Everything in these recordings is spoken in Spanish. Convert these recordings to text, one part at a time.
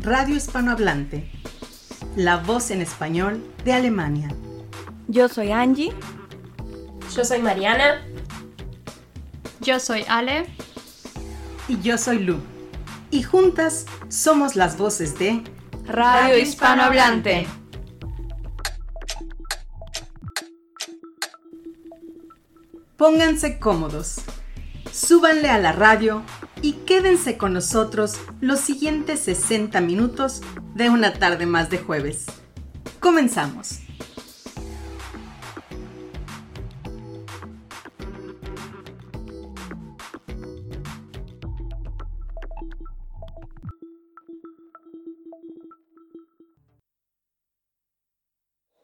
Radio Hispanohablante, la voz en español de Alemania. Yo soy Angie. Yo soy Mariana. Yo soy Ale. Y yo soy Lu. Y juntas somos las voces de Radio Hispanohablante. Pónganse cómodos, súbanle a la radio y quédense con nosotros los siguientes 60 minutos de una tarde más de jueves. Comenzamos.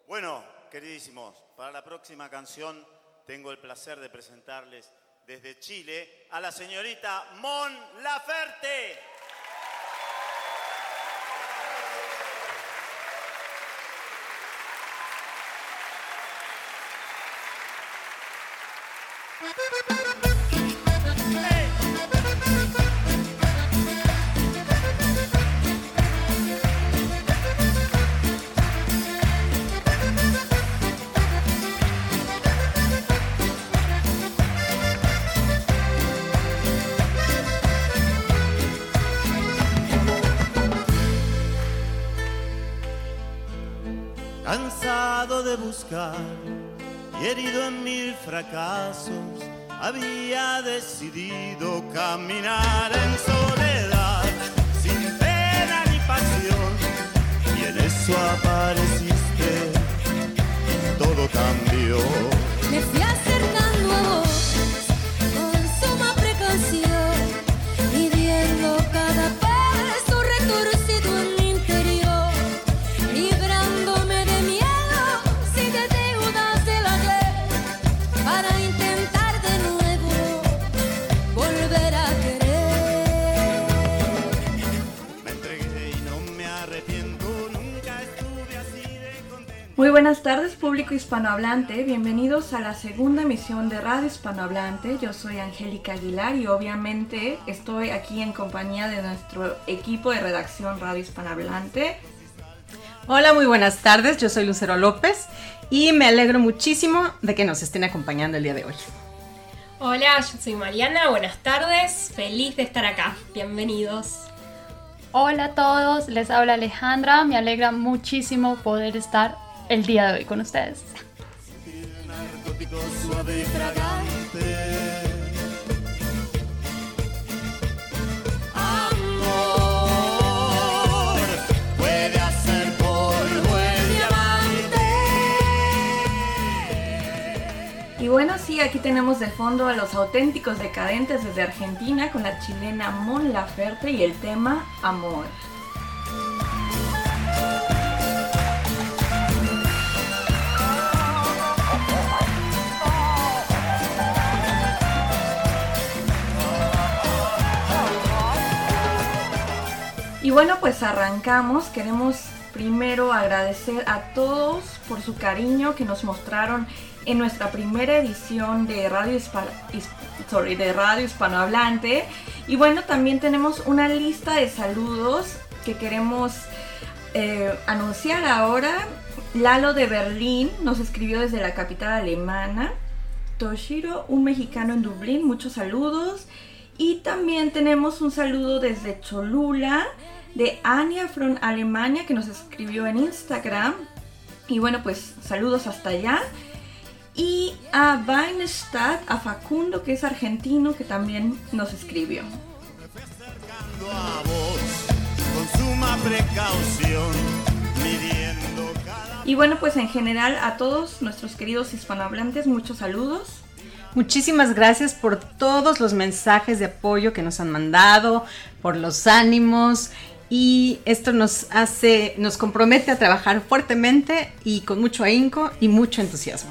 Bueno, queridísimos, para la próxima canción tengo el placer de presentarles desde Chile a la señorita Mon Laferte. Y herido en mil fracasos, había decidido caminar en soledad, sin pena ni pasión, y en eso apareciste, todo cambió. Me fui a buenas tardes, público hispanohablante. Bienvenidos a la segunda emisión de Radio Hispanohablante. Yo soy Angélica Aguilar y obviamente estoy aquí en compañía de nuestro equipo de redacción Radio Hispanohablante. Hola, muy buenas tardes. Yo soy Lucero López y me alegro muchísimo de que nos estén acompañando el día de hoy. Hola, yo soy Mariana. Buenas tardes. Feliz de estar acá. Bienvenidos. Hola a todos, les habla Alejandra. Me alegra muchísimo poder estar el día de hoy con ustedes. Y bueno, sí, aquí tenemos de fondo a los auténticos decadentes desde Argentina con la chilena Mon Laferte y el tema Amor. Y bueno, pues arrancamos. Queremos primero agradecer a todos por su cariño que nos mostraron en nuestra primera edición de Radio, Hispa- His- sorry, de Radio Hispanohablante. Y bueno, también tenemos una lista de saludos que queremos eh, anunciar ahora. Lalo de Berlín nos escribió desde la capital alemana. Toshiro, un mexicano en Dublín, muchos saludos. Y también tenemos un saludo desde Cholula de Ania from Alemania que nos escribió en Instagram. Y bueno, pues saludos hasta allá. Y a Weinstadt, a Facundo, que es argentino, que también nos escribió. Y bueno, pues en general a todos nuestros queridos hispanohablantes, muchos saludos. Muchísimas gracias por todos los mensajes de apoyo que nos han mandado, por los ánimos y esto nos hace, nos compromete a trabajar fuertemente y con mucho ahínco y mucho entusiasmo.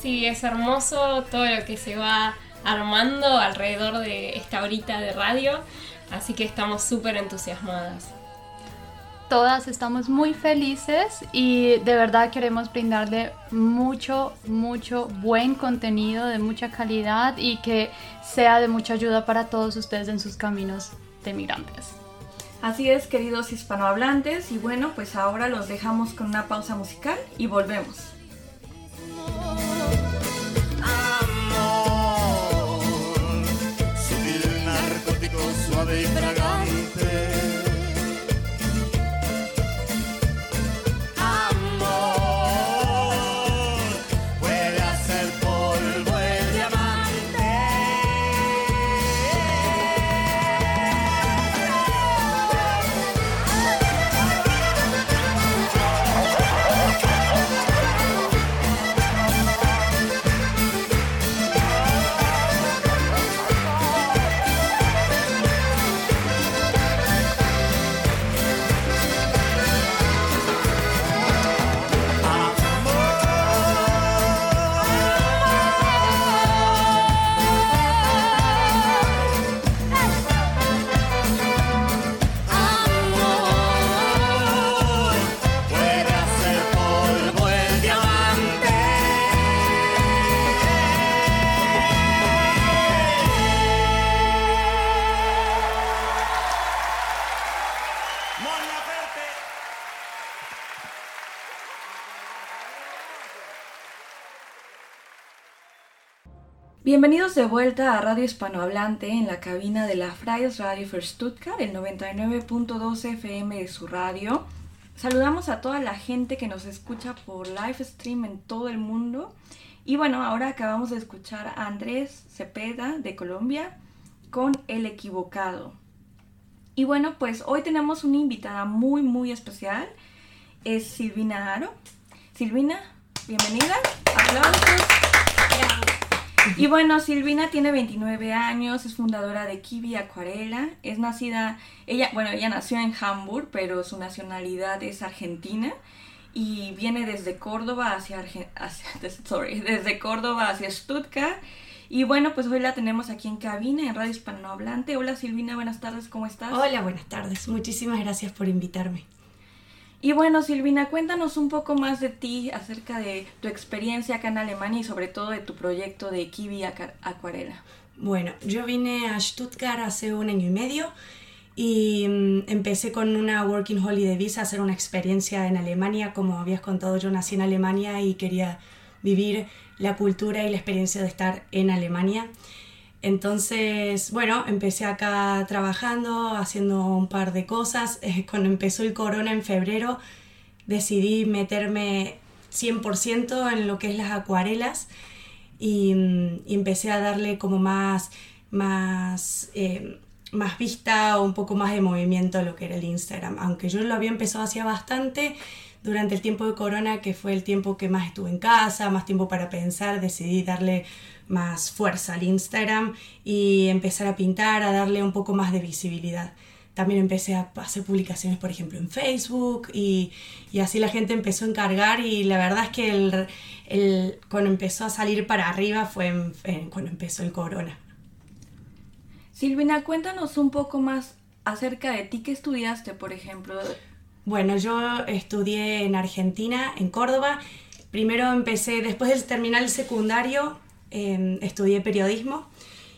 Sí, es hermoso todo lo que se va armando alrededor de esta horita de radio. Así que estamos súper entusiasmadas. Todas estamos muy felices y de verdad queremos brindarle mucho, mucho buen contenido de mucha calidad y que sea de mucha ayuda para todos ustedes en sus caminos de migrantes. Así es, queridos hispanohablantes, y bueno, pues ahora los dejamos con una pausa musical y volvemos. Amor, suave y fragante. Bienvenidos de vuelta a Radio Hispanohablante en la cabina de la Freies Radio für Stuttgart, el 99.2 FM de su radio. Saludamos a toda la gente que nos escucha por live stream en todo el mundo. Y bueno, ahora acabamos de escuchar a Andrés Cepeda de Colombia con El Equivocado. Y bueno, pues hoy tenemos una invitada muy, muy especial. Es Silvina Aro. Silvina, bienvenida. Aplausos. Y bueno, Silvina tiene 29 años, es fundadora de Kiwi Acuarela, es nacida, ella, bueno, ella nació en Hamburg, pero su nacionalidad es argentina y viene desde Córdoba hacia, hacia sorry, desde Córdoba hacia Stuttgart. Y bueno, pues hoy la tenemos aquí en cabina, en Radio Hispanohablante. Hola Silvina, buenas tardes, ¿cómo estás? Hola, buenas tardes. Muchísimas gracias por invitarme. Y bueno, Silvina, cuéntanos un poco más de ti, acerca de tu experiencia acá en Alemania y sobre todo de tu proyecto de Kiwi Acuarela. Bueno, yo vine a Stuttgart hace un año y medio y mm, empecé con una Working Holiday Visa a hacer una experiencia en Alemania. Como habías contado, yo nací en Alemania y quería vivir la cultura y la experiencia de estar en Alemania. Entonces, bueno, empecé acá trabajando, haciendo un par de cosas. Eh, Cuando empezó el corona en febrero, decidí meterme 100% en lo que es las acuarelas y, mm, empecé a darle como más, más, eh, más vista o un poco más de movimiento a lo que era el Instagram. Aunque yo lo había empezado hacía bastante, durante el tiempo de corona, que fue el tiempo que más estuve en casa, más tiempo para pensar, decidí darle más fuerza al Instagram y empezar a pintar, a darle un poco más de visibilidad. También empecé a hacer publicaciones, por ejemplo, en Facebook y, y así la gente empezó a encargar y la verdad es que el, el- cuando empezó a salir para arriba fue en- en- cuando empezó el corona. Silvina, cuéntanos un poco más acerca de ti. ¿Qué estudiaste, por ejemplo? Bueno, yo estudié en Argentina, en Córdoba. Primero empecé, después de terminar el secundario, eh, estudié periodismo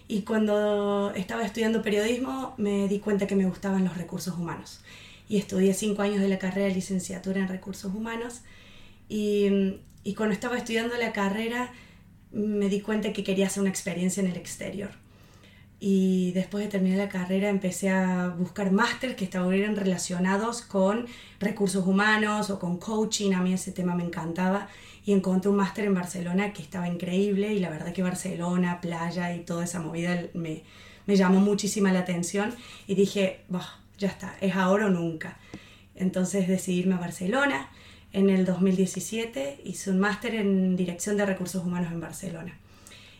y cuando estaba estudiando periodismo me di cuenta que me gustaban los recursos humanos. Y estudié cinco años de la carrera de licenciatura en recursos humanos y, y cuando estaba estudiando la carrera me di cuenta que quería hacer una experiencia en el exterior. Y después de terminar la carrera empecé a buscar másteres que estuvieran relacionados con recursos humanos o con coaching, a mí ese tema me encantaba y encontré un máster en Barcelona que estaba increíble y la verdad que Barcelona, playa y toda esa movida me, me llamó muchísima la atención y dije, "Bah, ya está, es ahora o nunca. Entonces decidí irme a Barcelona. En el 2017 hice un máster en Dirección de Recursos Humanos en Barcelona.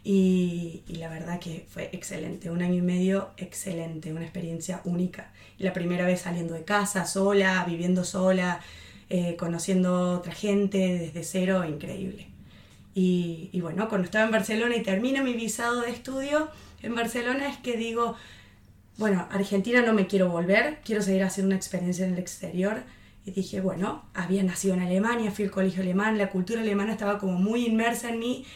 Y la verdad que fue excelente, un año y medio excelente, una experiencia única. La primera vez saliendo de casa, sola, viviendo sola, eh, conociendo otra gente desde cero, increíble. Y, y bueno, cuando estaba en Barcelona y termino mi visado de estudio en Barcelona es que digo, bueno, Argentina no me quiero volver, quiero seguir haciendo una experiencia en el exterior. Y dije, bueno, había nacido en Alemania, fui al colegio alemán, la cultura alemana estaba como muy inmersa en mí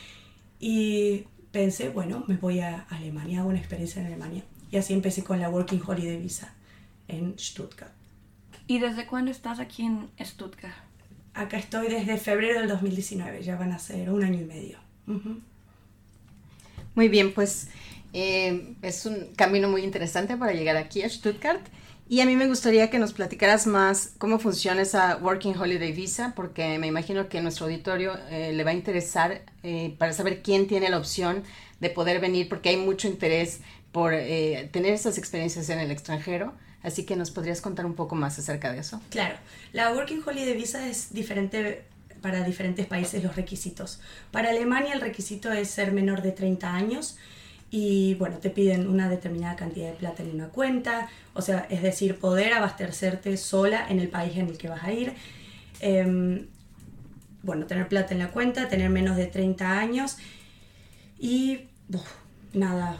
y pensé, bueno, me voy a Alemania, hago una experiencia en Alemania. Y así empecé con la Working Holiday Visa. en Stuttgart. ¿Y desde cuándo estás aquí en Stuttgart? Acá estoy desde febrero del 2019, ya van a ser un año y medio. Ujú. Muy bien, pues eh, es un camino muy interesante para llegar aquí a Stuttgart. Y a mí me gustaría que nos platicaras más cómo funciona esa Working Holiday Visa, porque me imagino que a nuestro auditorio eh, le va a interesar eh, para saber quién tiene la opción de poder venir, porque hay mucho interés por eh, tener esas experiencias en el extranjero. Así que nos podrías contar un poco más acerca de eso. Claro, la Working Holiday Visa es diferente para diferentes países los requisitos. Para Alemania el requisito es ser menor de 30 años y bueno, te piden una determinada cantidad de plata en una cuenta, o sea, es decir, poder abastecerte sola en el país en el que vas a ir. Em, bueno, tener plata en la cuenta, tener menos de 30 años y uf, nada.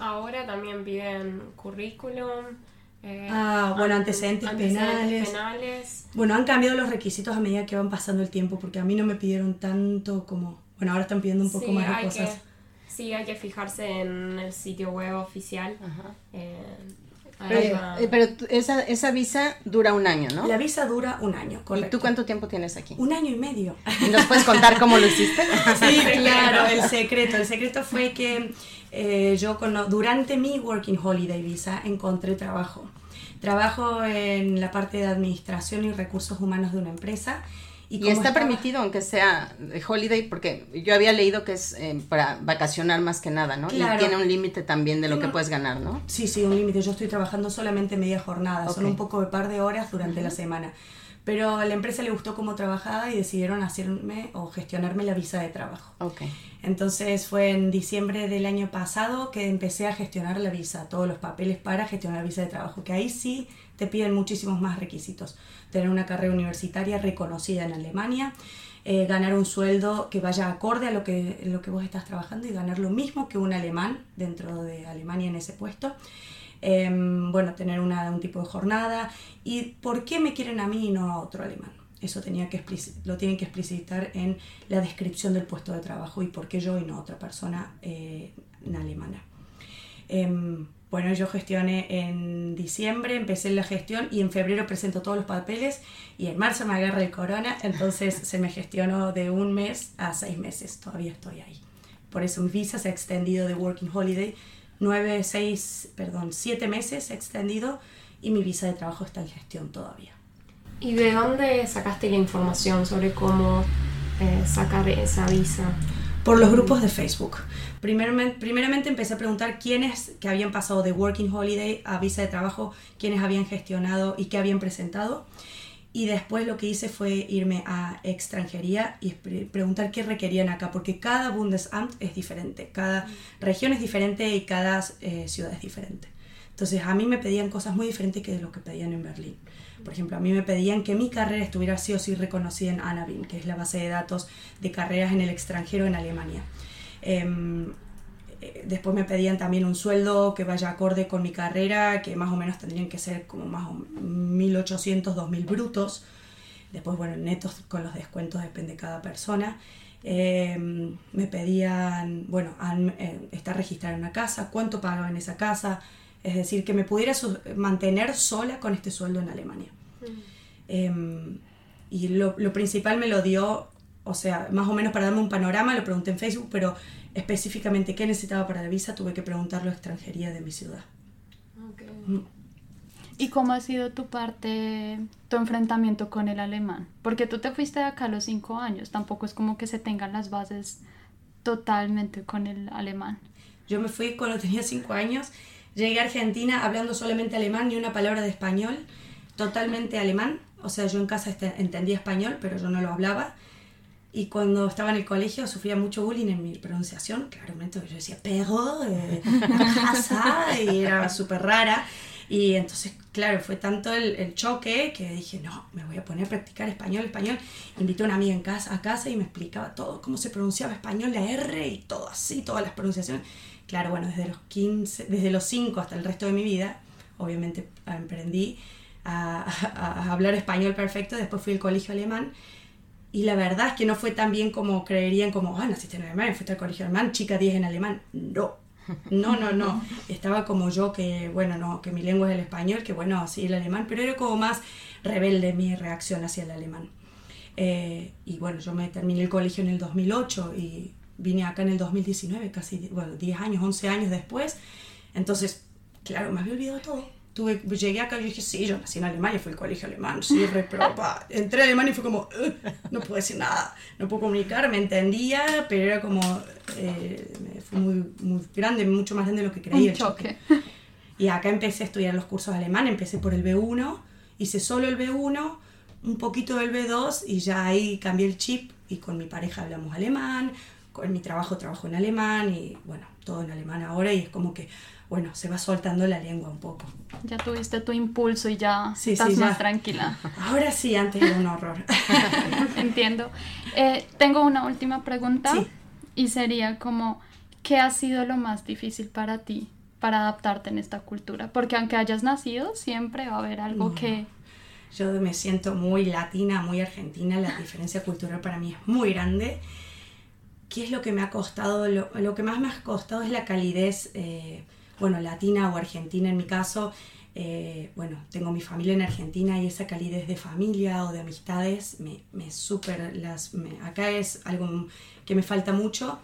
Ahora también piden currículum. Eh, Ah, bueno, antecedentes penales. penales. Bueno, han cambiado los requisitos a medida que van pasando el tiempo, porque a mí no me pidieron tanto como... Bueno, ahora están pidiendo un poco Sí, más de cosas. que, sí, hay que fijarse en el sitio web oficial. Ahí Eh, va- eh, pero esa, esa visa dura un año, ¿no? La visa dura un año, ¿Y correcto. tú cuánto tiempo tienes aquí? Un año y medio. ¿Y ¿Nos puedes contar cómo lo hiciste? Sí, claro, el secreto. El secreto fue que eh, yo cono- durante mi Working Holiday Visa encontré trabajo. Trabajo en la parte de administración y recursos humanos de una empresa. Y, como está estaba- permitido, aunque sea holiday, porque yo había leído que es eh, para vacacionar más que nada, ¿no? Claro. Y tiene un límite también de lo que puedes ganar, ¿no? Sí, sí, un límite. Yo estoy trabajando solamente media jornada, son Ok. un poco de par de horas durante la semana. Pero a la empresa le gustó cómo trabajaba y decidieron hacerme o gestionarme la visa de trabajo. Ok. Entonces fue en diciembre del año pasado que empecé a gestionar la visa, todos los papeles para gestionar la visa de trabajo, que ahí sí te piden muchísimos más requisitos. Tener una carrera universitaria reconocida en Alemania, eh, ganar un sueldo que vaya acorde a lo que, lo que vos estás trabajando y ganar lo mismo que un alemán dentro de Alemania en ese puesto. Em, bueno, tener una- un tipo de jornada. ¿Y por qué me quieren a mí y no a otro alemán? Eso tenía que lo tienen que explicitar en la descripción del puesto de trabajo y por qué yo y no otra persona eh, alemana. Em, bueno, yo gestioné en diciembre, empecé la gestión y en febrero presento todos los papeles y en marzo me agarra el corona, entonces se me gestionó de un mes a seis meses, todavía estoy ahí. Por eso mi visa se ha extendido de Working Holiday, nueve, seis, perdón, siete meses extendido y mi visa de trabajo está en gestión todavía. ¿Y de dónde sacaste la información sobre cómo eh, sacar esa visa? Por los grupos de Facebook. Primeramente, primeramente empecé a preguntar quiénes que habían pasado de Working Holiday a visa de trabajo, quiénes habían gestionado y qué habían presentado. Y después lo que hice fue irme a extranjería y pre- preguntar qué requerían acá, porque cada Bundesamt es diferente, cada región es diferente y cada eh, ciudad es diferente. Entonces a mí me pedían cosas muy diferentes que de lo que pedían en Berlín. Por ejemplo, a mí me pedían que mi carrera estuviera sí o sí reconocida en Anabin, que es la base de datos de carreras en el extranjero en Alemania. Em, después me pedían también un sueldo que vaya acorde con mi carrera, que más o menos tendrían que ser como más o 1.800, 2.000 brutos. Después, bueno, netos con los descuentos depende de cada persona. Em, me pedían, bueno, an- eh, estar registrada en una casa, cuánto pagaba en esa casa, es decir, que me pudiera mantener sola con este sueldo en Alemania. Em, y lo, lo principal me lo dio, o sea, más o menos para darme un panorama, lo pregunté en Facebook, pero específicamente qué necesitaba para la visa tuve que preguntarlo a extranjería de mi ciudad. ¿Y cómo ha sido tu parte, tu enfrentamiento con el alemán? Porque tú te fuiste de acá a los cinco años, tampoco es como que se tengan las bases totalmente con el alemán. Yo me fui cuando tenía 5 años, llegué a Argentina hablando solamente alemán, ni una palabra de español, totalmente alemán. O sea, yo en casa este- entendía español, pero yo no lo hablaba. Y cuando estaba en el colegio sufría mucho bullying en mi pronunciación, claramente yo decía, pero, eh, casa, y era súper rara. Y entonces, claro, fue tanto el, el choque que dije, no, me voy a poner a practicar español, español. Invité a una amiga en casa, a casa y me explicaba todo, cómo se pronunciaba español, la R y todo así, todas las pronunciaciones. Claro, bueno, desde los 15, desde los 5 hasta el resto de mi vida, obviamente aprendí a, a- a hablar español perfecto, después fui al colegio alemán y la verdad es que no fue tan bien como creerían, como, ah, naciste en Alemania, fuiste al colegio alemán, chica 10 en alemán. No, No, no, no. Estaba como yo, que bueno, no, que mi lengua es el español, que bueno, sí, el alemán, pero era como más rebelde mi reacción hacia el alemán. Eh, y bueno, yo me terminé el colegio en el 2008 y vine acá en el 2019, casi, bueno, 10 años, 11 años después. Entonces, claro, me había olvidado todo. Tuve, llegué acá y dije, sí, yo nací en Alemania, fui al colegio alemán, sí, re pa. Entré a Alemania y fue como, "Ugh, no puedo decir nada, no puedo comunicar, me entendía, pero era como, eh, fue muy, muy grande, mucho más grande de lo que creía. Un el choque. y acá empecé a estudiar los cursos alemán, empecé por el B1, hice solo el B1, un poquito del B2 y ya ahí cambié el chip y con mi pareja hablamos alemán, con mi trabajo trabajo en alemán y bueno, todo en alemán ahora y es como que, bueno, se va soltando la lengua un poco. Ya tuviste tu impulso y ya Sí, estás sí, ya. más tranquila. Ahora sí, antes era un horror. Entiendo. Eh, tengo una última pregunta Sí. y sería como, ¿qué ha sido lo más difícil para ti para adaptarte en esta cultura? Porque aunque hayas nacido, siempre va a haber algo No. que... Yo me siento muy latina, muy argentina, la diferencia cultural para mí es muy grande. ¿Qué es lo que me ha costado? Lo, lo que más me ha costado es la calidez, eh, bueno, latina o argentina en mi caso. Eh, bueno, tengo mi familia en Argentina y esa calidez de familia o de amistades me, me súper las... me- acá es algo que me falta mucho.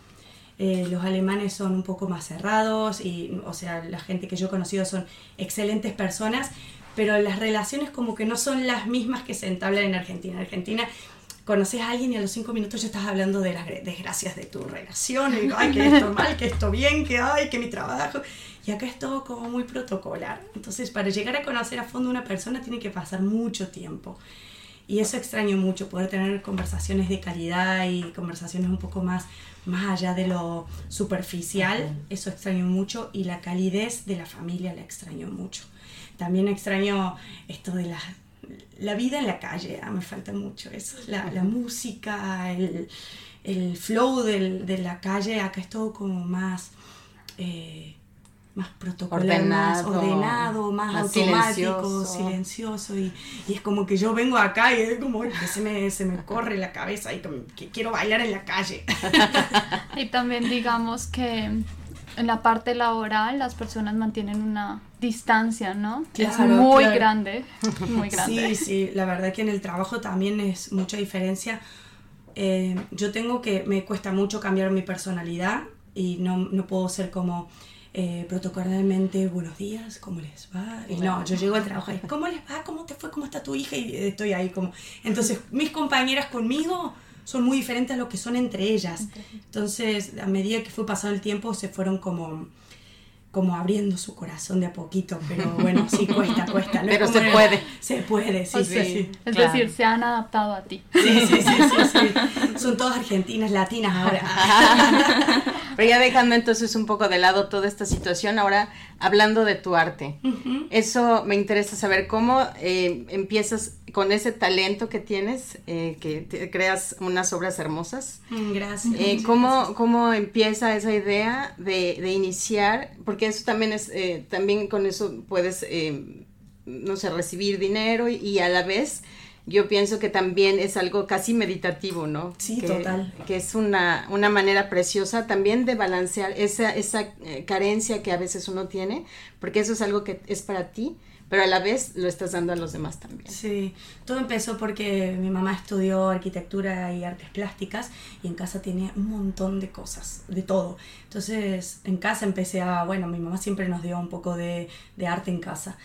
Eh, los alemanes son un poco más cerrados y, o sea, la gente que yo he conocido son excelentes personas, pero las relaciones como que no son las mismas que se entablan en Argentina. En Argentina conoces a alguien y a los cinco minutos ya estás hablando de las desgracias de tu relación, y, ay, que esto mal, que esto bien, que ay, que mi trabajo. Y acá es todo como muy protocolar. Entonces, para llegar a conocer a fondo a una persona tiene que pasar mucho tiempo. Y eso extraño mucho, poder tener conversaciones de calidad y conversaciones un poco más, más allá de lo superficial. Eso extraño mucho. Y la calidez de la familia la extraño mucho. También extraño esto de la, la vida en la calle. ah, me falta mucho eso. La, la música, el, el flow del- de la calle. Acá es todo como más... eh, más protocolar, más Ordenado, ordenado, más, más automático, silencioso. silencioso y, y es como que yo vengo acá y es como que se me, se me corre la cabeza y que quiero bailar en la calle. Y también digamos que en la parte laboral las personas mantienen una distancia, ¿no? es Claro, muy claro. grande, muy grande. Sí, sí, la verdad que en el trabajo también es mucha diferencia. Eh, yo tengo que, me cuesta mucho cambiar mi personalidad y no, no puedo ser como eh, protocolarmente, buenos días, ¿cómo les va? Y no, yo llego al trabajo y, ¿cómo les va? ¿Cómo te fue? ¿Cómo está tu hija? Y estoy ahí como... Entonces, mis compañeras conmigo son muy diferentes a lo que son entre ellas. Entonces, a medida que fue pasando el tiempo, se fueron como como abriendo su corazón de a poquito, pero bueno, sí cuesta, cuesta. Pero se puede. Se puede, sí, O sí, sea, sí. Es claro. decir, se han adaptado a ti. Sí, sí, sí, sí, sí. Son todas argentinas, latinas ahora. Pero ya dejando entonces un poco de lado toda esta situación, ahora hablando de tu arte. Eso me interesa saber cómo eh, empiezas con ese talento que tienes, eh, que te- creas unas obras hermosas. Mm, Gracias. Eh, ¿cómo, ¿Cómo empieza esa idea de, de iniciar? Porque eso también es, eh, también con eso puedes, eh, no sé, recibir dinero y, y a la vez yo pienso que también es algo casi meditativo, ¿no? Sí, que, total. Que es una, una manera preciosa también de balancear esa, esa eh, carencia que a veces uno tiene, porque eso es algo que es para ti, pero a la vez lo estás dando a los demás también. Sí, todo empezó porque mi mamá estudió arquitectura y artes plásticas y en casa tenía un montón de cosas, de todo. Entonces en casa empecé a, bueno, mi mamá siempre nos dio un poco de, de arte en casa.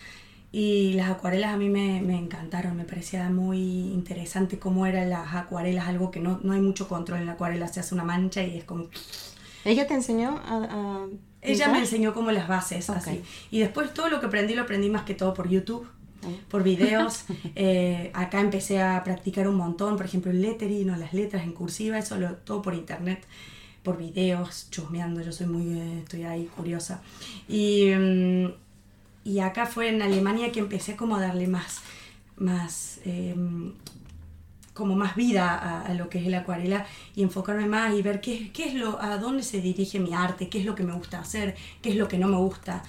Y las acuarelas a mí me, me encantaron, me parecía muy interesante cómo eran las acuarelas, algo que no, no hay mucho control en la acuarela, se hace una mancha y es como ¿Ella te enseñó a...? a ella me enseñó como las bases, así. Y después todo lo que aprendí lo aprendí más que todo por YouTube, por videos. Eh, acá empecé a practicar un montón, por ejemplo, el lettering o las letras en cursiva, eso lo, todo por internet, por videos, chusmeando. Yo soy muy, eh, estoy ahí curiosa. Y, mm, y acá fue en Alemania que empecé como a darle más, más em, como más vida a, lo que es la acuarela y enfocarme más y ver qué, qué es lo, a dónde se dirige mi arte, qué es lo que me gusta hacer, qué es lo que no me gusta,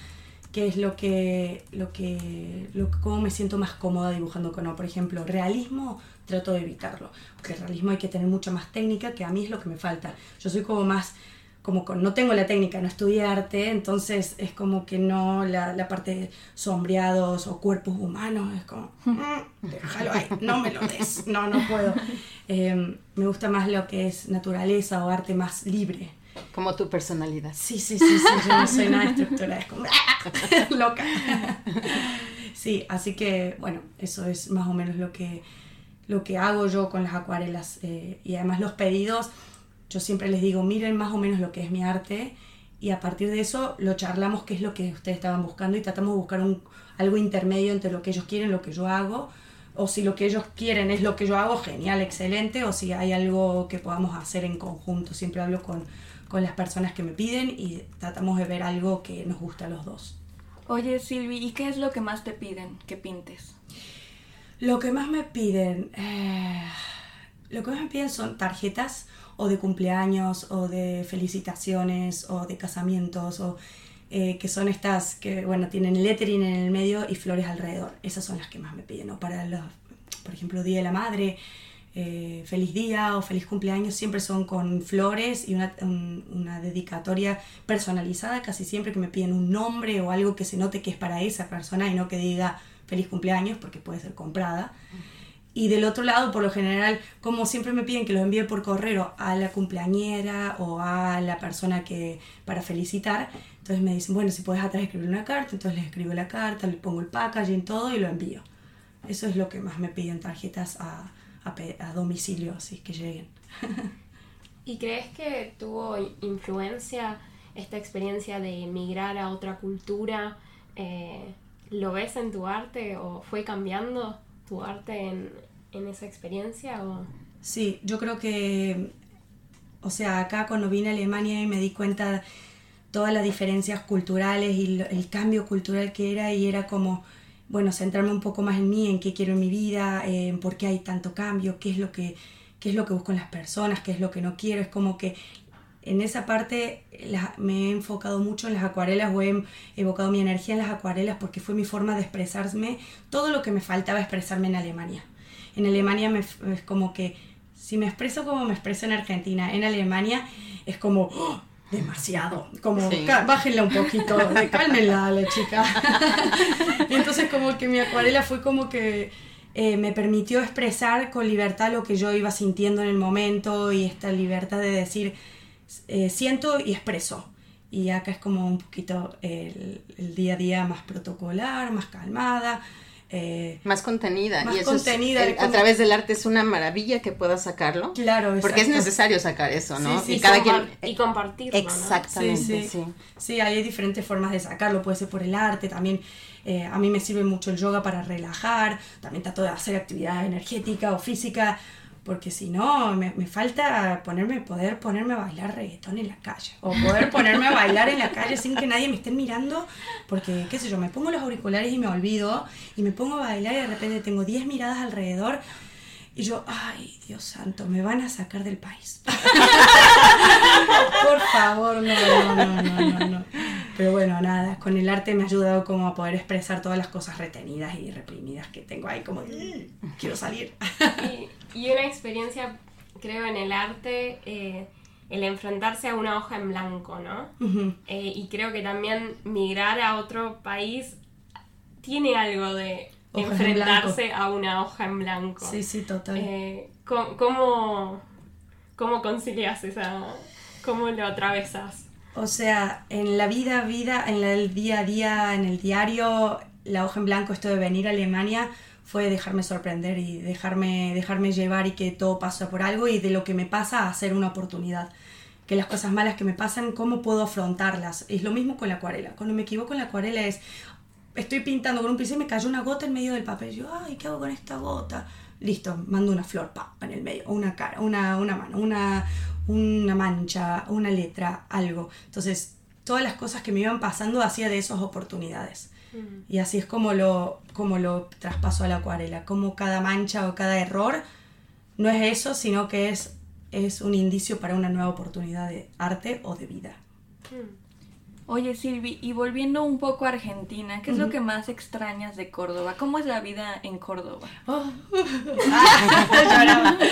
qué es lo que, lo que, lo, cómo me siento más cómoda dibujando con, por ejemplo, realismo, trato de evitarlo, porque el realismo hay que tener mucha más técnica, que a mí es lo que me falta. Yo soy como más como con, no tengo la técnica, no estudié arte, entonces es como que no la, la parte de sombreados o cuerpos humanos, es como, "Mm, déjalo ahí, no me lo des, no, no puedo. Eh, me gusta más lo que es naturaleza o arte más libre. Como tu personalidad. Sí, sí, sí, sí, yo no soy nada estructurada, es como loca. Sí, así que bueno, eso es más o menos lo que, lo que hago yo con las acuarelas. eh, y además los pedidos, yo siempre les digo, miren más o menos lo que es mi arte y a partir de eso lo charlamos qué es lo que ustedes estaban buscando y tratamos de buscar un, algo intermedio entre lo que ellos quieren lo que yo hago. O si lo que ellos quieren es lo que yo hago, genial, excelente. O si hay algo que podamos hacer en conjunto. Siempre hablo con, con las personas que me piden y tratamos de ver algo que nos gusta a los dos. Oye, Silvi, ¿y qué es lo que más te piden que pintes? Lo que más me piden, eh, lo que más me piden son tarjetas o de cumpleaños o de felicitaciones o de casamientos o eh, que son estas que, bueno, tienen lettering en el medio y flores alrededor. Esas son las que más me piden. O para los, por ejemplo, Día de la Madre, eh, feliz día o feliz cumpleaños, siempre son con flores y una, un- una dedicatoria personalizada, casi siempre que me piden un nombre o algo que se note que es para esa persona y no que diga feliz cumpleaños porque puede ser comprada. Y del otro lado, por lo general, como siempre me piden que los envíe por correo a la cumpleañera o a la persona que para felicitar, entonces me dicen, bueno, si puedes atrás escribir una carta, entonces les escribo la carta, le pongo el packaging, todo y lo envío. Eso es lo que más me piden tarjetas a, a, a domicilio, así que lleguen. ¿Y crees que tuvo influencia esta experiencia de emigrar a otra cultura? Eh, ¿Lo ves en tu arte o fue cambiando tu arte en, en esa experiencia? O... Sí, yo creo que, o sea, acá cuando vine a Alemania y me di cuenta todas las diferencias culturales y el cambio cultural que era y era como, bueno, centrarme un poco más en mí, en qué quiero en mi vida, en por qué hay tanto cambio, qué es lo que, qué es lo que busco en las personas, qué es lo que no quiero, es como que en esa parte me he enfocado mucho en las acuarelas o he evocado mi energía en las acuarelas porque fue mi forma de expresarme todo lo que me faltaba expresarme en Alemania. En Alemania me, es como que si me expreso como me expreso en Argentina, en Alemania es como ¡oh! demasiado, como Sí. "Ca- bájenla un poquito, cálmenla la chica. Entonces como que mi acuarela fue como que eh, me permitió expresar con libertad lo que yo iba sintiendo en el momento y esta libertad de decir eh, siento y expreso. Y acá es como un poquito el, el día a día más protocolar, más calmada. Eh, Más contenida. Más y eso es- el- a través del arte es una maravilla que puedas sacarlo. claro, Porque es necesario sacar eso, ¿no? Sí, sí, y cada quien. Y compartirlo, ¿no? Exactamente, Sí, sí. sí. Sí, hay diferentes formas de sacarlo, puede ser por el arte, también eh, a mí me sirve mucho el yoga para relajar, también trato de hacer actividad energética o física, porque si no, me, me falta ponerme, poder ponerme a bailar reggaetón en la calle, o poder ponerme a bailar en la calle sin que nadie me esté mirando, porque, qué sé yo, me pongo los auriculares y me olvido, y me pongo a bailar y de repente tengo 10 miradas alrededor, y yo, ay, Dios santo, me van a sacar del país. Por favor, no, no, no, no, no, no. Pero bueno, nada, con el arte me ha ayudado como a poder expresar todas las cosas retenidas y reprimidas que tengo ahí, como, "Mm, quiero salir. Y, y una experiencia, creo, en el arte, eh, el enfrentarse a una hoja en blanco, ¿no? Eh, y creo que también migrar a otro país tiene algo de Hojas en enfrentarse a una hoja en blanco. Sí, sí, total. Eh, ¿cómo, cómo, cómo concilias esa... cómo lo atravesas? O sea, en la vida, vida, en el día a día, en el diario, la hoja en blanco, esto de venir a Alemania, fue dejarme sorprender y dejarme, dejarme llevar y que todo pasa por algo y de lo que me pasa hacer una oportunidad. Que las cosas malas que me pasan, ¿cómo puedo afrontarlas? Es lo mismo con la acuarela. Cuando me equivoco en la acuarela es, estoy pintando con un pincel y me cayó una gota en medio del papel. Yo, ay, ¿qué hago con esta gota? Listo, mando una flor, pa, en el medio, una cara, una, una mano, una, una mancha, una letra, algo. Entonces, todas las cosas que me iban pasando hacía de esas oportunidades. Y así es como lo, como lo traspaso a la acuarela, como cada mancha o cada error no es eso, sino que es, es un indicio para una nueva oportunidad de arte o de vida. Oye, Silvi, y volviendo un poco a Argentina, ¿qué es lo que más extrañas de Córdoba? ¿Cómo es la vida en Córdoba? Oh. Lloraba.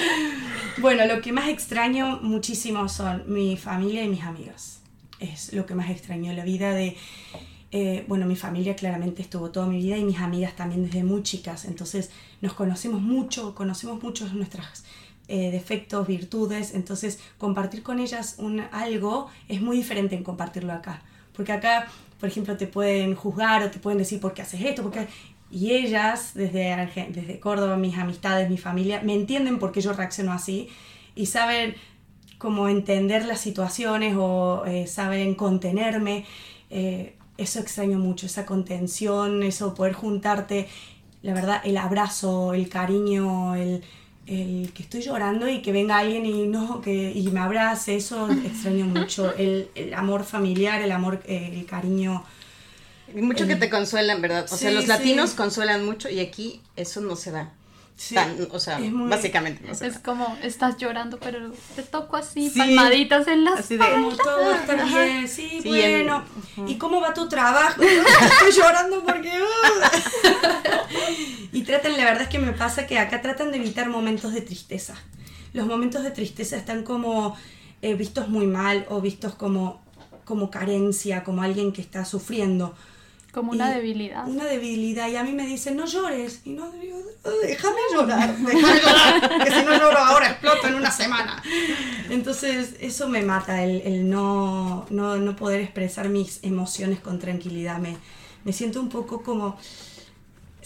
Bueno, lo que más extraño muchísimo son mi familia y mis amigos. Es lo que más extraño. La vida de... eh, bueno, mi familia claramente estuvo toda mi vida y mis amigas también desde muy chicas. Entonces nos conocemos mucho, conocemos mucho nuestros eh, defectos, virtudes. Entonces compartir con ellas un, algo es muy diferente en compartirlo acá. Porque acá, por ejemplo, te pueden juzgar o te pueden decir por qué haces esto, por qué... Y ellas, desde, desde Córdoba, mis amistades, mi familia, me entienden por qué yo reacciono así y saben cómo entender las situaciones o eh, saben contenerme. Eh, eso extraño mucho, esa contención, eso poder juntarte, la verdad, el abrazo, el cariño, el, el que estoy llorando y que venga alguien y no que y me abrace, eso extraño mucho. El, el amor familiar, el amor, eh, el cariño. Y Mucho que te consuelan, ¿verdad? O sea, los sí. latinos consuelan mucho y aquí eso no se da. Sí, Tan- o sea, es muy- básicamente no se Es como, estás llorando, pero te toco así, Sí. palmaditas en las Así de- Como todo está bien, sí, Sí, bueno. ¿Y cómo va tu trabajo? Estoy llorando porque... uh. y tratan, la verdad es que me pasa que acá tratan de evitar momentos de tristeza. Los momentos de tristeza están como eh, vistos muy mal o vistos como, como carencia, como alguien que está sufriendo. Como una Y- debilidad. Una debilidad. Y a mí me dicen, no llores. Y no déjame llorar. Déjame llorar. Que si no lloro ahora exploto en una semana. Entonces, eso me mata, el, el no, no, no poder expresar mis emociones con tranquilidad. Me, me siento un poco como...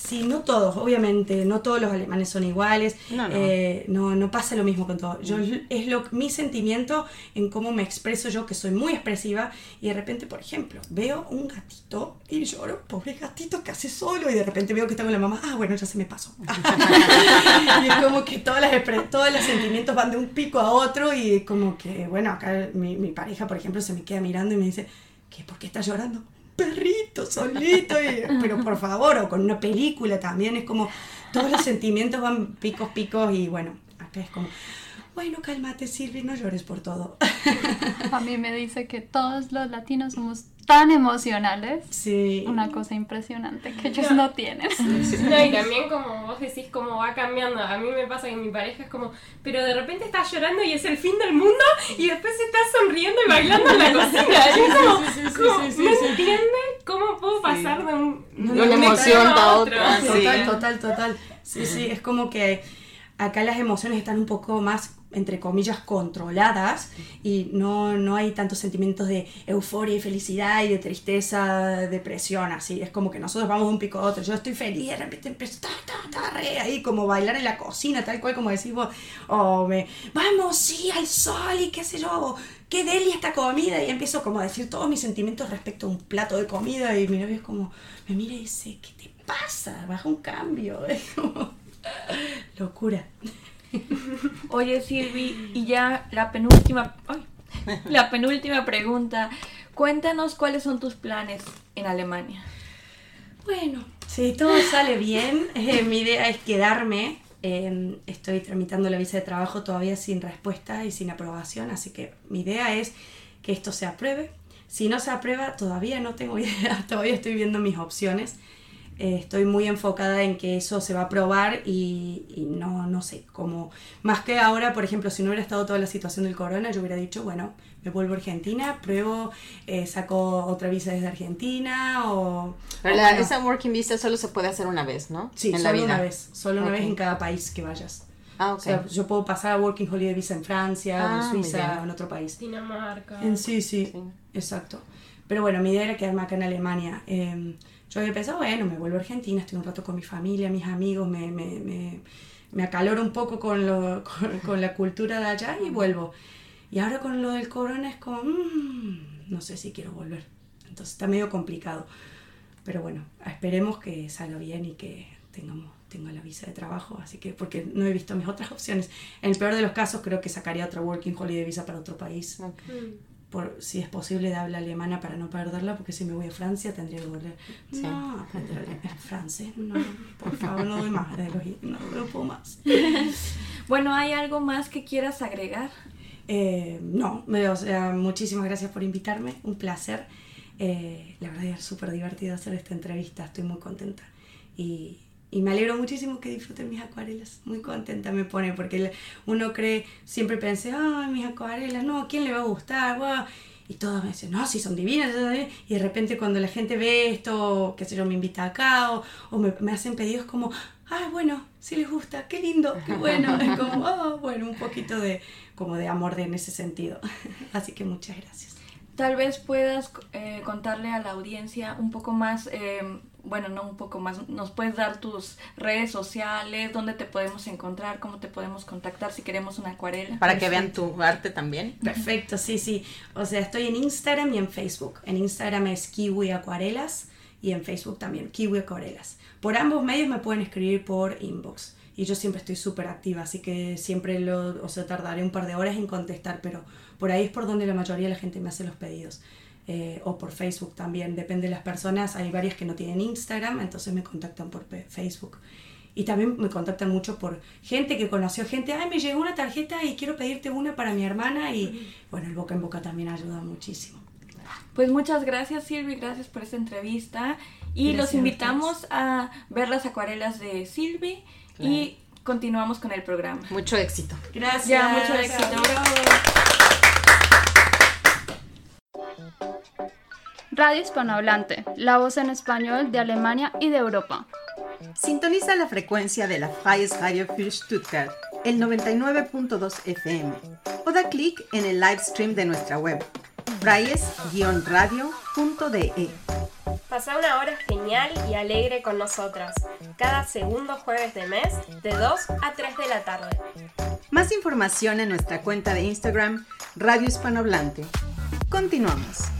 Sí, no todos, obviamente, no todos los alemanes son iguales, No, no. eh, no, no pasa lo mismo con todos. Yo, es lo, mi sentimiento en cómo me expreso yo, que soy muy expresiva, y de repente, por ejemplo, veo un gatito y lloro, pobre gatito que hace solo, y de repente veo que está con la mamá, ah, bueno, ya se me pasó. y es como que todas las, todos los sentimientos van de un pico a otro, y como que, bueno, acá mi, mi pareja, por ejemplo, se me queda mirando y me dice, ¿qué? ¿Por qué estás llorando? Perrito, solito, y- pero por favor, o con una película también, es como todos los sentimientos van picos, picos, y bueno, acá es como, bueno, cálmate, Silvi, no llores por todo. A mí me dice que todos los latinos somos tan emocionales. Sí. Una cosa impresionante que ellos no tienen. No, y también como vos decís cómo va cambiando. A mí me pasa que mi pareja es como, pero de repente estás llorando y es el fin del mundo y después estás sonriendo y bailando en la cocina. Y es como, como, no entiende cómo puedo pasar de, un, De una emoción a otra, Sí. Total, total, total. Sí, sí, es como que acá las emociones están un poco más, entre comillas, controladas y no, no hay tantos sentimientos de euforia y felicidad y de tristeza, depresión, así. Es como que nosotros vamos un pico a otro. Yo estoy feliz, de repente empiezo, ta, ta, ta, ahí como bailar en la cocina, tal cual como decís vos. O me, vamos, sí, al sol y qué sé yo. Qué deli esta comida y empiezo como a decir todos mis sentimientos respecto a un plato de comida y mi novio es como, me mira y dice, ¿qué te pasa? Baja un cambio. Locura. Oye Silvi, y ya la penúltima, la penúltima pregunta. Cuéntanos cuáles son tus planes en Alemania. Bueno, si todo sale bien, eh, mi idea es quedarme. Eh, estoy tramitando la visa de trabajo todavía sin respuesta y sin aprobación, así que mi idea es que esto se apruebe. Si no se aprueba, todavía no tengo idea, todavía estoy viendo mis opciones. Eh, estoy muy enfocada en que eso se va a aprobar y, y no, no sé, como más que ahora, por ejemplo, si no hubiera estado toda la situación del corona, yo hubiera dicho, bueno, me vuelvo a Argentina, pruebo, eh, saco otra visa desde Argentina o... Pero o la- bueno, esa working visa solo se puede hacer una vez, ¿no? Sí, en solo la vida. una vez, solo una Ok. vez en cada país que vayas. Ah, O ok. sea, yo puedo pasar a Working Holiday Visa en Francia, Ah, en Suiza, o en otro país. Dinamarca. En sí, sí, Sí. exacto. Pero bueno, mi idea era quedarme acá en Alemania. Eh, yo había pensado, bueno, me vuelvo a Argentina, estoy un rato con mi familia, mis amigos, me, me, me, me acaloro un poco con, lo, con, con la cultura de allá y vuelvo. Y ahora con lo del corona es como, mm, no sé si quiero volver. Entonces está medio complicado. Pero bueno, esperemos que salga bien y que tengamos tenga la visa de trabajo, así que porque no he visto mis otras opciones. En el peor de los casos creo que sacaría otra working holiday visa para otro país, Ok. Por si es posible de habla alemana para no perderla, porque si me voy a Francia tendría que volver. Sí. No, aprender francés, no, por favor, no doy más de los, no, no puedo más. Bueno, ¿hay algo más que quieras agregar? Eh, no, me- o sea, muchísimas gracias por invitarme, un placer. Eh, la verdad es súper divertido hacer esta entrevista, estoy muy contenta. Y, y me alegro muchísimo que disfruten mis acuarelas. Muy contenta me pone porque uno cree, siempre pensé, ay, mis acuarelas, no, ¿quién le va a gustar? Guau". Y todos me dicen, no, si son divinas. son divinas". Y de repente cuando la gente ve esto, qué sé yo, me invita acá o, o me, me hacen pedidos como, ah, bueno, si les gusta, qué lindo, qué bueno. Es como, ah, bueno, un poquito de, como de amor de, en ese sentido. Así que muchas gracias. Tal vez puedas eh, contarle a la audiencia un poco más, eh, bueno, no un poco más, nos puedes dar tus redes sociales, dónde te podemos encontrar, cómo te podemos contactar si queremos una acuarela. Para que vean tu arte también. Perfecto, sí, sí. O sea, estoy en Instagram y en Facebook. En Instagram es Kiwi Acuarelas y en Facebook también, Kiwi Acuarelas. Por ambos medios me pueden escribir por inbox. Y yo siempre estoy súper activa, así que siempre lo, o sea, tardaré un par de horas en contestar, pero por ahí es por donde la mayoría de la gente me hace los pedidos. Eh, o por Facebook también, depende de las personas. Hay varias que no tienen Instagram, entonces me contactan por Facebook. Y también me contactan mucho por gente que conoció gente, ay, me llegó una tarjeta y quiero pedirte una para mi hermana. Y bueno, el boca en boca también ayuda muchísimo. Pues muchas gracias Silvi, gracias por esta entrevista y Gracias los invitamos a ver las acuarelas de Silvi y continuamos con el programa. Mucho éxito. Gracias. Ya, mucho éxito. Radio Hispanohablante, la voz en español de Alemania y de Europa. Sintoniza la frecuencia de la Freies Radio für Stuttgart, el 99.2 FM, o da clic en el live stream de nuestra web, freies-radio.de. Pasa una hora genial y alegre con nosotras, cada segundo jueves de mes, de 2 a 3 de la tarde. Más información en nuestra cuenta de Instagram, Radio Hispanohablante. Continuamos.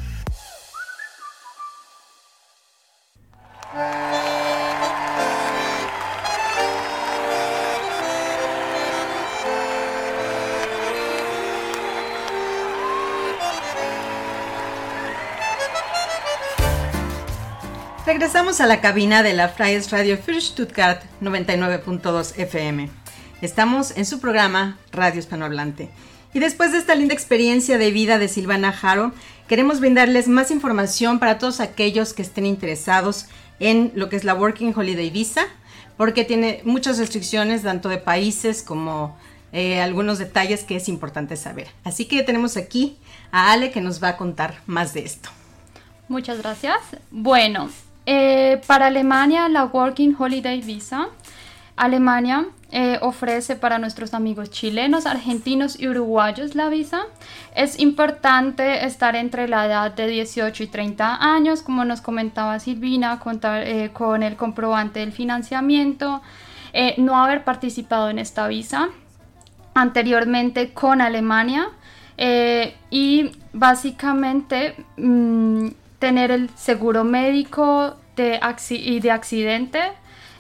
Regresamos a la cabina de la Freies Radio für Stuttgart 99.2 FM. Estamos en su programa Radio Hispanohablante. Y después de esta linda experiencia de vida de Silvana Jaro, queremos brindarles más información para todos aquellos que estén interesados en lo que es la Working Holiday Visa, porque tiene muchas restricciones tanto de países como eh, algunos detalles que es importante saber. Así que tenemos aquí a Ale que nos va a contar más de esto. Muchas gracias. Bueno, eh, para Alemania la Working Holiday Visa, Alemania eh, ofrece para nuestros amigos chilenos, argentinos y uruguayos la visa. Es importante estar entre la edad de 18 y 30 años, como nos comentaba Silvina, contar eh, con el comprobante del financiamiento, eh, no haber participado en esta visa anteriormente con Alemania eh, y básicamente mm, tener el seguro médico de y de accidente,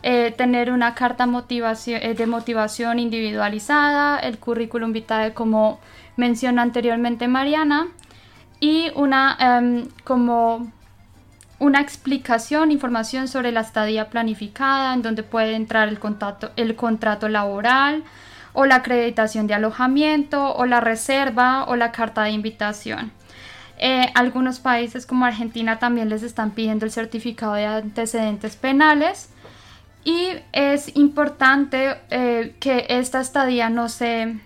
eh, tener una carta eh, de motivación individualizada, el currículum vitae como mencionó anteriormente Mariana y una em, como una explicación, información sobre la estadía planificada, en donde puede entrar el contrato, el contrato laboral o la acreditación de alojamiento o la reserva o la carta de invitación. Eh, algunos países como Argentina también les están pidiendo el certificado de antecedentes penales y es importante eh, que esta estadía no se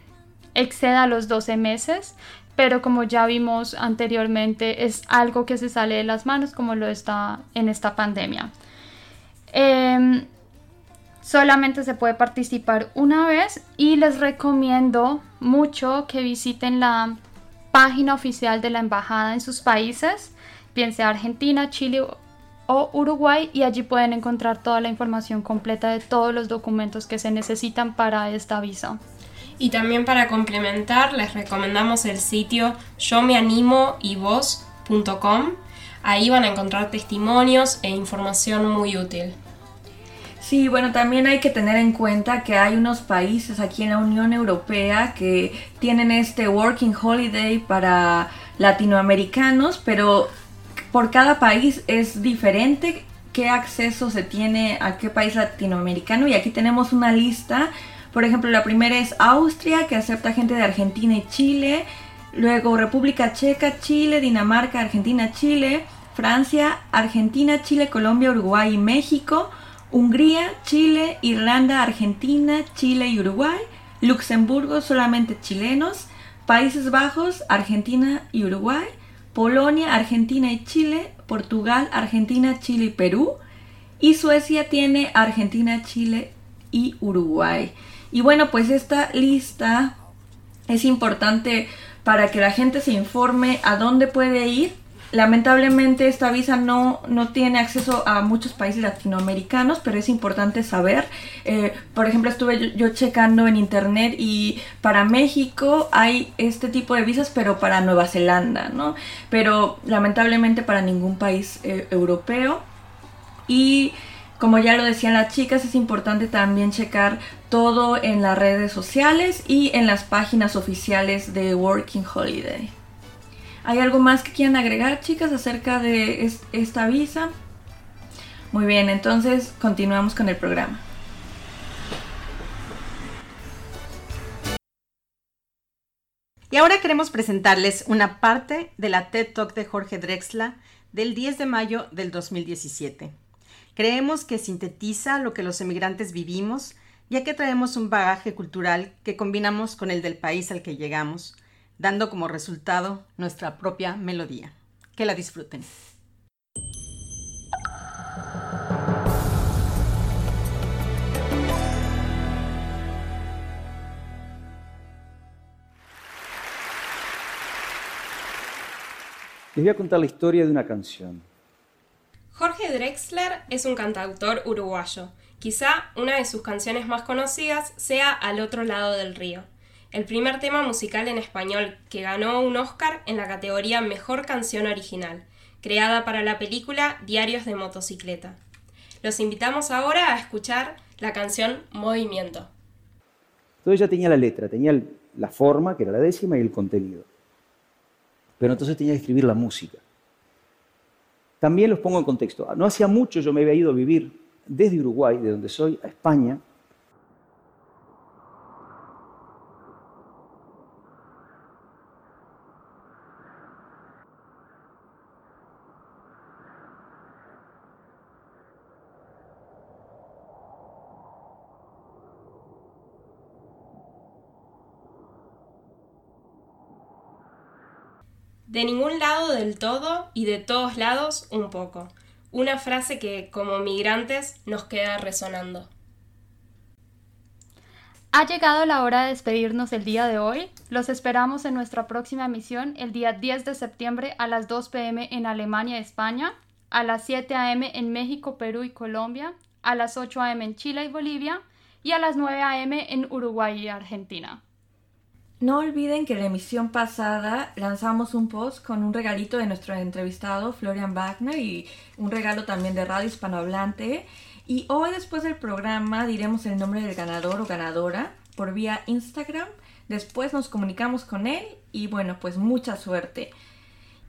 exceda los 12 meses, pero como ya vimos anteriormente es algo que se sale de las manos como lo está en esta pandemia. Em, solamente se puede participar una vez y les recomiendo mucho que visiten la página oficial de la embajada en sus países, bien sea Argentina, Chile o Uruguay y allí pueden encontrar toda la información completa de todos los documentos que se necesitan para esta visa. Y también para complementar, les recomendamos el sitio yo me animo y vos.com. Ahí van a encontrar testimonios e información muy útil. Sí, bueno, también hay que tener en cuenta que hay unos países aquí en la Unión Europea que tienen este Working Holiday para latinoamericanos, pero por cada país es diferente qué acceso se tiene a qué país latinoamericano y aquí tenemos una lista. Por ejemplo, la primera es Austria, que acepta gente de Argentina y Chile. Luego República Checa, Chile, Dinamarca, Argentina, Chile. Francia, Argentina, Chile, Colombia, Uruguay y México. Hungría, Chile, Irlanda, Argentina, Chile y Uruguay. Luxemburgo, solamente chilenos. Países Bajos, Argentina y Uruguay. Polonia, Argentina y Chile. Portugal, Argentina, Chile y Perú. Y Suecia tiene Argentina, Chile y Uruguay. Y bueno, pues esta lista es importante para que la gente se informe a dónde puede ir. Lamentablemente esta visa no, no tiene acceso a muchos países latinoamericanos, pero es importante saber. Eh, por ejemplo, estuve yo, checando en internet y para México hay este tipo de visas, pero para Nueva Zelanda, ¿no? Pero lamentablemente para ningún país eh, europeo. Y como ya lo decían las chicas, es importante también checar todo en las redes sociales y en las páginas oficiales de Working Holiday. ¿Hay algo más que quieran agregar, chicas, acerca de es- esta visa? Muy bien, entonces continuamos con el programa. Y ahora queremos presentarles una parte de la TED Talk de Jorge Drexler del 10 de mayo del 2017. Creemos que sintetiza lo que los emigrantes vivimos, ya que traemos un bagaje cultural que combinamos con el del país al que llegamos, dando como resultado nuestra propia melodía. Que la disfruten. Les voy a contar la historia de una canción. Jorge Drexler es un cantautor uruguayo. Quizá una de sus canciones más conocidas sea Al otro lado del río, el primer tema musical en español que ganó un Oscar en la categoría Mejor Canción Original, creada para la película Diarios de Motocicleta. Los invitamos ahora a escuchar la canción Movimiento. Entonces ya tenía la letra, tenía la forma, que era la décima, y el contenido. Pero entonces tenía que escribir la música. También los pongo en contexto. No hacía mucho yo me había ido a vivir desde Uruguay, de donde soy, a España. De ningún lado del todo y de todos lados un poco. Una frase que como migrantes nos queda resonando. Ha llegado la hora de despedirnos el día de hoy. Los esperamos en nuestra próxima misión el día 10 de septiembre a las 2 pm en Alemania, España, a las 7 am en México, Perú y Colombia, a las 8 am en Chile y Bolivia y a las 9 am en Uruguay y Argentina. No olviden que en la emisión pasada lanzamos un post con un regalito de nuestro entrevistado Florian Wagner y un regalo también de Radio Hispanohablante. Y hoy después del programa diremos el nombre del ganador o ganadora por vía Instagram. Después nos comunicamos con él y bueno, pues mucha suerte.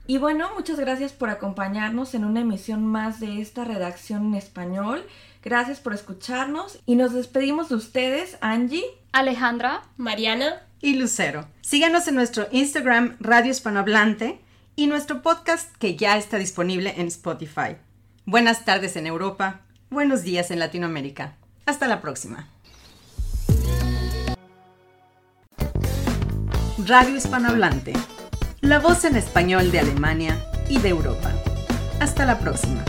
Y bueno, muchas gracias por acompañarnos en una emisión más de esta redacción en español. Gracias por escucharnos y nos despedimos de ustedes, Angie. Alejandra, Mariana, y Lucero. Síganos en nuestro Instagram Radio Hispanohablante y nuestro podcast que ya está disponible en Spotify. Buenas tardes en Europa, buenos días en Latinoamérica. Hasta la próxima. Radio Hispanohablante, la voz en español de Alemania y de Europa. Hasta la próxima.